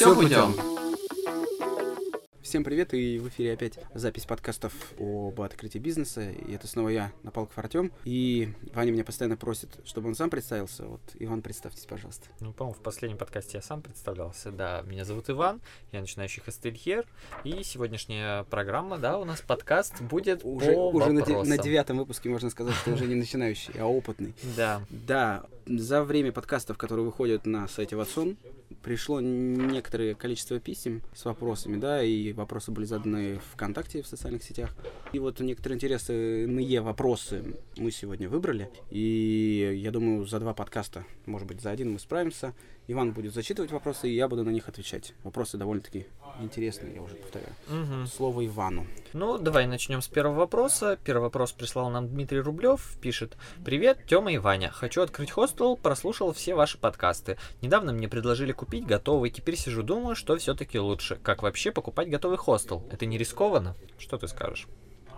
все путем. Всем привет, и в эфире опять запись подкастов об открытии бизнеса. И это снова я, Напалков Артем. И Ваня меня постоянно просит, чтобы он сам представился. Вот, Иван, представьтесь, пожалуйста. Ну, по-моему, в последнем подкасте я сам представлялся. Да, меня зовут Иван, я начинающий хостельер. И сегодняшняя программа, да, у нас подкаст будет Уже, по уже на, на девятом выпуске можно сказать, что уже не начинающий, а опытный. Да, Да, за время подкастов, которые выходят на сайте Ватсон, пришло некоторое количество писем с вопросами, да, и вопросы были заданы ВКонтакте, в социальных сетях. И вот некоторые интересные вопросы мы сегодня выбрали, и я думаю, за два подкаста, может быть, за один мы справимся. Иван будет зачитывать вопросы, и я буду на них отвечать. Вопросы довольно-таки интересные, я уже повторяю. Мгм. Слово Ивану. Ну, давай начнем с первого вопроса. Первый вопрос прислал нам Дмитрий Рублев. Пишет. Привет, Тёма и Ваня. Хочу открыть хостел, прослушал все ваши подкасты. Недавно мне предложили купить готовый. Теперь сижу, думаю, что все-таки лучше. Как вообще покупать готовый хостел? Это не рискованно? Что ты скажешь?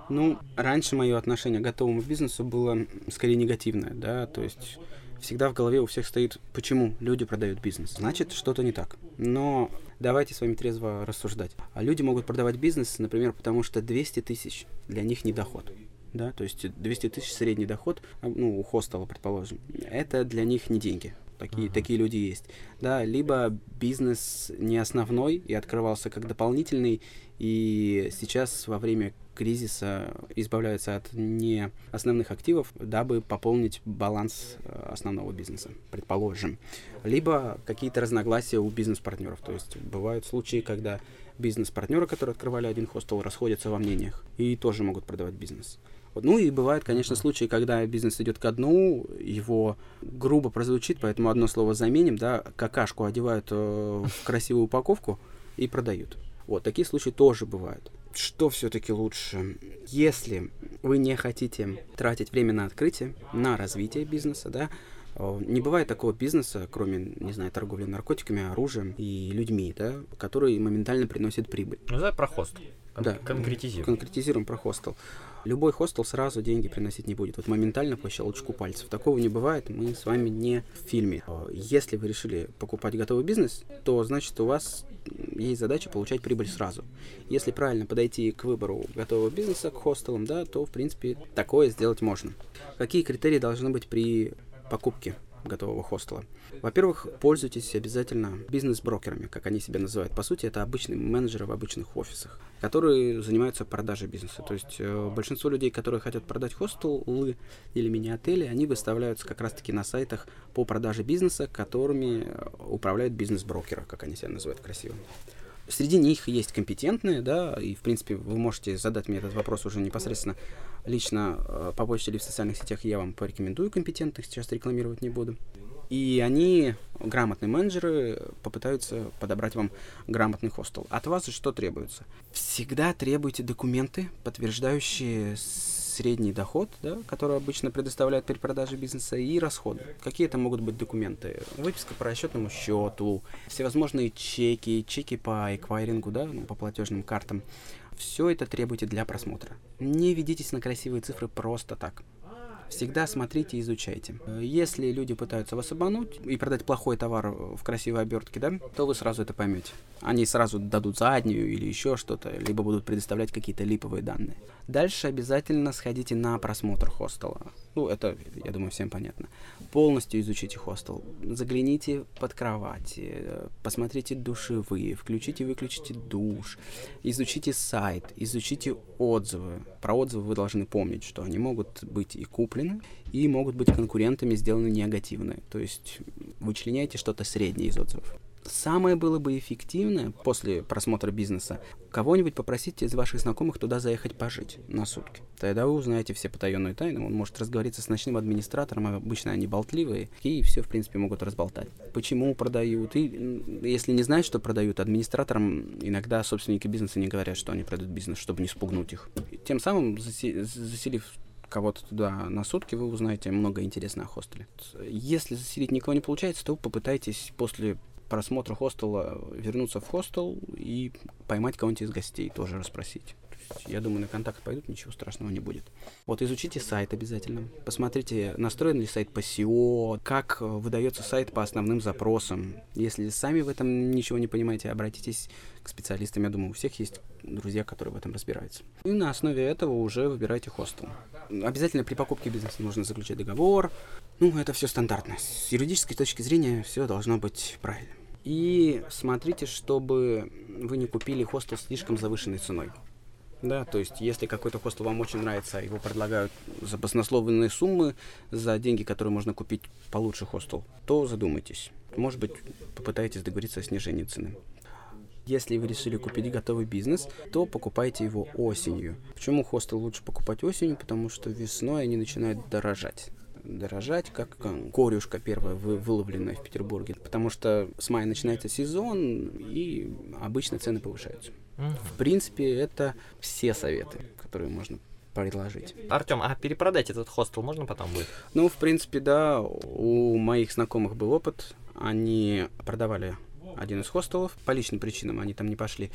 Ну, раньше мое отношение к готовому бизнесу было скорее негативное, да, то есть всегда в голове у всех стоит, почему люди продают бизнес. Значит, что-то не так. Но давайте с вами трезво рассуждать. А люди могут продавать бизнес, например, потому что 200 тысяч для них не доход. Да, то есть 200 тысяч средний доход, а, ну, у хостела, предположим, это для них не деньги. Такие, Мгм. такие люди есть. Да, либо бизнес не основной и открывался как дополнительный, и сейчас во время кризиса избавляются от не основных активов, дабы пополнить баланс э, основного бизнеса, предположим. Либо какие-то разногласия у бизнес-партнеров. То есть бывают случаи, когда бизнес-партнеры, которые открывали один хостел, расходятся во мнениях и тоже могут продавать бизнес. Ну и бывают, конечно, случаи, когда бизнес идет ко дну, его грубо прозвучит, поэтому одно слово заменим, да, какашку одевают э, в красивую упаковку и продают. Вот, такие случаи тоже бывают. Что все-таки лучше? Если вы не хотите тратить время на открытие, на развитие бизнеса, да, не бывает такого бизнеса, кроме, не знаю, торговли наркотиками, оружием и людьми, да, который моментально приносит прибыль. Ну, давай про хостел. Кон- Да. Конкретизируй. Конкретизируем про хостел. Любой хостел сразу деньги приносить не будет. Вот моментально по щелчку пальцев. Такого не бывает. Мы с вами не в фильме. Если вы решили покупать готовый бизнес, то значит у вас есть задача получать прибыль сразу. Если правильно подойти к выбору готового бизнеса, к хостелам, да, то в принципе такое сделать можно. Какие критерии должны быть при покупке готового хостела? Во-первых, пользуйтесь обязательно бизнес-брокерами, как они себя называют. По сути, это обычные менеджеры в обычных офисах, которые занимаются продажей бизнеса. То есть э, большинство людей, которые хотят продать хостелы или мини-отели, они выставляются как раз-таки на сайтах по продаже бизнеса, которыми э, управляют бизнес-брокеры, как они себя называют красиво. Среди них есть компетентные, да, и, в принципе, вы можете задать мне этот вопрос уже непосредственно лично э, по почте или в социальных сетях, я вам порекомендую компетентных, сейчас рекламировать не буду. И они, грамотные менеджеры, попытаются подобрать вам грамотный хостел. От вас что требуется? Всегда требуйте документы, подтверждающие средний доход, да, который обычно предоставляют при продаже бизнеса, и расходы. Какие это могут быть документы? Выписка по расчетному счету, всевозможные чеки, чеки по эквайрингу, да, ну, по платежным картам. Все это требуйте для просмотра. Не ведитесь на красивые цифры просто так. Всегда смотрите и изучайте. Если люди пытаются вас обмануть и продать плохой товар в красивой обертке, да, то вы сразу это поймете. Они сразу дадут заднюю или еще что-то, либо будут предоставлять какие-то липовые данные. Дальше обязательно сходите на просмотр хостела. Ну, это, я думаю, всем понятно. Полностью изучите хостел. Загляните под кровать, э, посмотрите душевые, включите и выключите душ, изучите сайт, изучите отзывы. Про отзывы вы должны помнить, что они могут быть и куплены, и могут быть конкурентами сделаны негативные. То есть вычленяйте что-то среднее из отзывов. Самое было бы эффективное после просмотра бизнеса кого-нибудь попросить из ваших знакомых туда заехать пожить на сутки. Тогда вы узнаете все потаенные тайны, он может разговориться с ночным администратором, а обычно они болтливые, и все, в принципе, могут разболтать. Почему продают, и если не знают, что продают, администраторам иногда собственники бизнеса не говорят, что они продают бизнес, чтобы не спугнуть их. Тем самым, засе- заселив кого-то туда на сутки, вы узнаете много интересного о хостеле. Если заселить никого не получается, то попытайтесь после просмотра хостела вернуться в хостел и поймать кого-нибудь из гостей, тоже расспросить. Я думаю, на контакт пойдут, ничего страшного не будет. Вот изучите сайт обязательно. Посмотрите, настроен ли сайт по SEO, как выдается сайт по основным запросам. Если сами в этом ничего не понимаете, обратитесь к специалистам. Я думаю, у всех есть друзья, которые в этом разбираются. И на основе этого уже выбирайте хостел. Обязательно при покупке бизнеса нужно заключать договор. Ну, это все стандартно. С юридической точки зрения все должно быть правильно. И смотрите, чтобы вы не купили хостел слишком завышенной ценой. Да, то есть, если какой-то хостел вам очень нравится, его предлагают за баснословные суммы, за деньги, которые можно купить получше хостел, то задумайтесь. Может быть, попытайтесь договориться о снижении цены. Если вы решили купить готовый бизнес, то покупайте его осенью. Почему хостел лучше покупать осенью? Потому что весной они начинают дорожать дорожать, как корюшка первая вы, выловленная в Петербурге. Потому что с мая начинается сезон, и обычно цены повышаются. Угу. В принципе, это все советы, которые можно предложить. Артем, а перепродать этот хостел можно потом будет? Ну, в принципе, да. У моих знакомых был опыт. Они продавали один из хостелов. По личным причинам они там не пошли.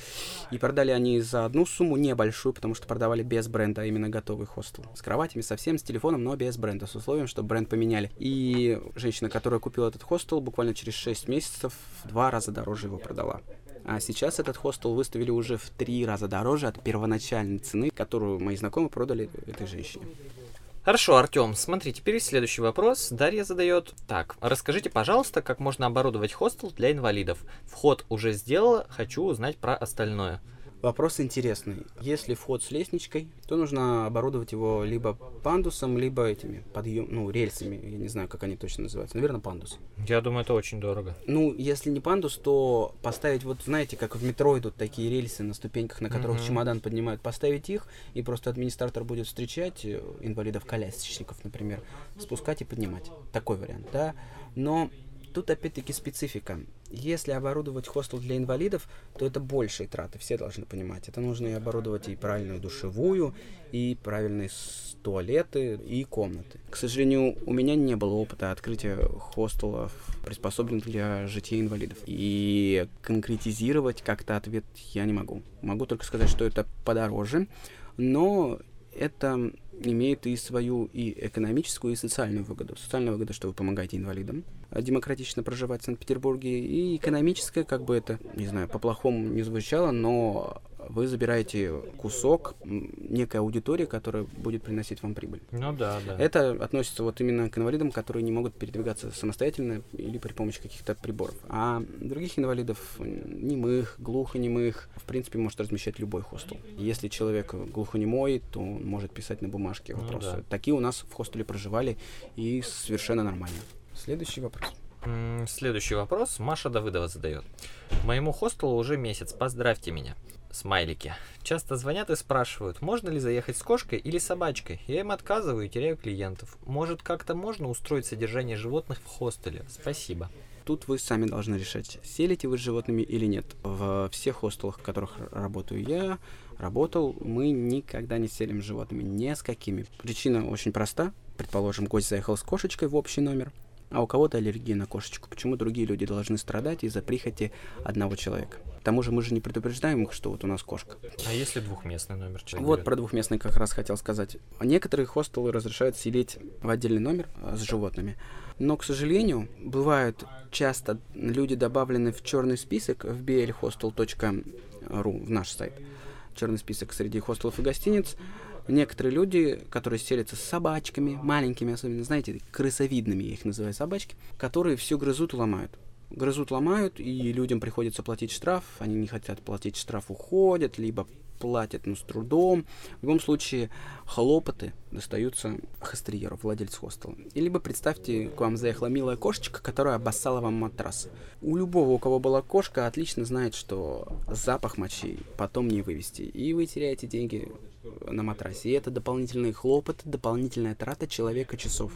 И продали они за одну сумму небольшую, потому что продавали без бренда, а именно готовый хостел. С кроватями, совсем, с телефоном, но без бренда, с условием, что бренд поменяли. И женщина, которая купила этот хостел, буквально через 6 месяцев в два раза дороже его продала. А сейчас этот хостел выставили уже в три раза дороже от первоначальной цены, которую мои знакомые продали этой женщине. Хорошо, Артем, смотри, теперь следующий вопрос. Дарья задает. Так, расскажите, пожалуйста, как можно оборудовать хостел для инвалидов. Вход уже сделала, хочу узнать про остальное. Вопрос интересный. Если вход с лестничкой, то нужно оборудовать его либо пандусом, либо этими подъем, ну, рельсами. Я не знаю, как они точно называются. Наверное, пандус. Я думаю, это очень дорого. Ну, если не пандус, то поставить, вот знаете, как в метро идут такие рельсы на ступеньках, на которых mm-hmm. чемодан поднимают, поставить их, и просто администратор будет встречать э, инвалидов-колясочников, например, спускать и поднимать. Такой вариант, да. Но тут опять-таки специфика. Если оборудовать хостел для инвалидов, то это большие траты, все должны понимать. Это нужно и оборудовать и правильную душевую, и правильные туалеты, и комнаты. К сожалению, у меня не было опыта открытия хостелов, приспособленных для жития инвалидов. И конкретизировать как-то ответ я не могу. Могу только сказать, что это подороже, но это имеет и свою и экономическую, и социальную выгоду. Социальная выгода, что вы помогаете инвалидам демократично проживать в Санкт-Петербурге, и экономическая, как бы это, не знаю, по-плохому не звучало, но вы забираете кусок некой аудитории, которая будет приносить вам прибыль. Ну да, да. Это относится вот именно к инвалидам, которые не могут передвигаться самостоятельно или при помощи каких-то приборов. А других инвалидов, немых, глухонемых, в принципе, может размещать любой хостел. Если человек глухонемой, то он может писать на бумажке ну вопросы. Ну, да. Такие у нас в хостеле проживали и совершенно нормально. Следующий вопрос. Следующий вопрос Маша Давыдова задает. Моему хостелу уже месяц, поздравьте меня смайлики. Часто звонят и спрашивают, можно ли заехать с кошкой или собачкой. Я им отказываю и теряю клиентов. Может, как-то можно устроить содержание животных в хостеле? Спасибо. Тут вы сами должны решать, селите вы с животными или нет. В всех хостелах, в которых работаю я, работал, мы никогда не селим животными, ни с какими. Причина очень проста. Предположим, гость заехал с кошечкой в общий номер, а у кого-то аллергия на кошечку. Почему другие люди должны страдать из-за прихоти одного человека? К тому же мы же не предупреждаем их, что вот у нас кошка. А если двухместный номер? Вот говорит? про двухместный как раз хотел сказать. Некоторые хостелы разрешают селить в отдельный номер а, с животными. Но, к сожалению, бывают часто люди добавлены в черный список в blhostel.ru, в наш сайт. Черный список среди хостелов и гостиниц некоторые люди, которые селятся с собачками, маленькими, особенно, знаете, крысовидными, я их называю собачки, которые все грызут и ломают. Грызут, ломают, и людям приходится платить штраф, они не хотят платить штраф, уходят, либо платят, но с трудом. В любом случае, хлопоты достаются хостерьеру, владельцу хостела. И либо представьте, к вам заехала милая кошечка, которая обоссала вам матрас. У любого, у кого была кошка, отлично знает, что запах мочи потом не вывести. И вы теряете деньги на матрасе. И это дополнительный хлопот, дополнительная трата человека часов.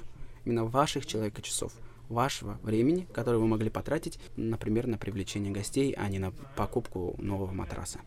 Именно ваших человека часов вашего времени, которое вы могли потратить, например, на привлечение гостей, а не на покупку нового матраса.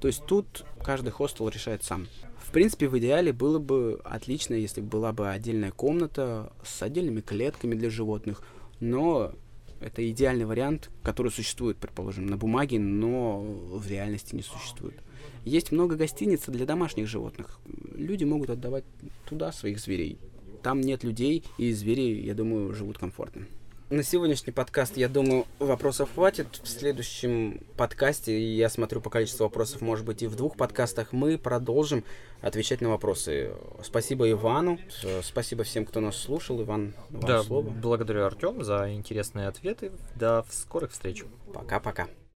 То есть тут каждый хостел решает сам. В принципе, в идеале было бы отлично, если была бы отдельная комната с отдельными клетками для животных, но Это идеальный вариант, который существует, предположим, на бумаге, но в реальности не существует. Есть много гостиниц для домашних животных. Люди могут отдавать туда своих зверей. Там нет людей, и звери, я думаю, живут комфортно. На сегодняшний подкаст, я думаю, вопросов хватит. В следующем подкасте, я смотрю по количеству вопросов, может быть, и в двух подкастах, мы продолжим отвечать на вопросы. Спасибо Ивану, спасибо всем, кто нас слушал. Иван, вам да, слово. благодарю Артем за интересные ответы. До скорых встреч. Пока-пока.